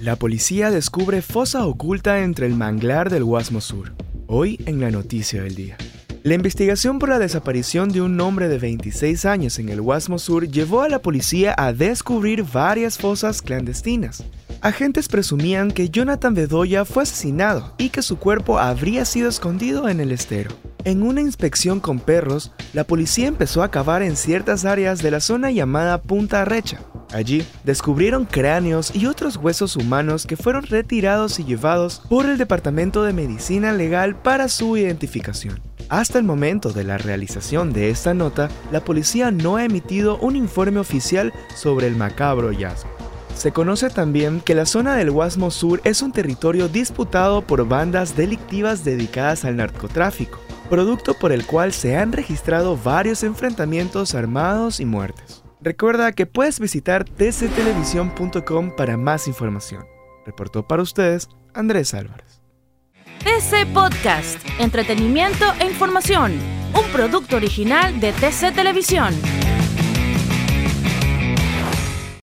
La policía descubre fosa oculta entre el manglar del Guasmo Sur. Hoy en la noticia del día. La investigación por la desaparición de un hombre de 26 años en el Guasmo Sur llevó a la policía a descubrir varias fosas clandestinas. Agentes presumían que Jonathan Bedoya fue asesinado y que su cuerpo habría sido escondido en el estero. En una inspección con perros, la policía empezó a cavar en ciertas áreas de la zona llamada Punta Recha. Allí descubrieron cráneos y otros huesos humanos que fueron retirados y llevados por el Departamento de Medicina Legal para su identificación. Hasta el momento de la realización de esta nota, la policía no ha emitido un informe oficial sobre el macabro hallazgo. Se conoce también que la zona del Guasmo Sur es un territorio disputado por bandas delictivas dedicadas al narcotráfico, producto por el cual se han registrado varios enfrentamientos armados y muertes. Recuerda que puedes visitar tctelevisión.com para más información. Reportó para ustedes Andrés Álvarez. TC Podcast, entretenimiento e información, un producto original de TC Televisión.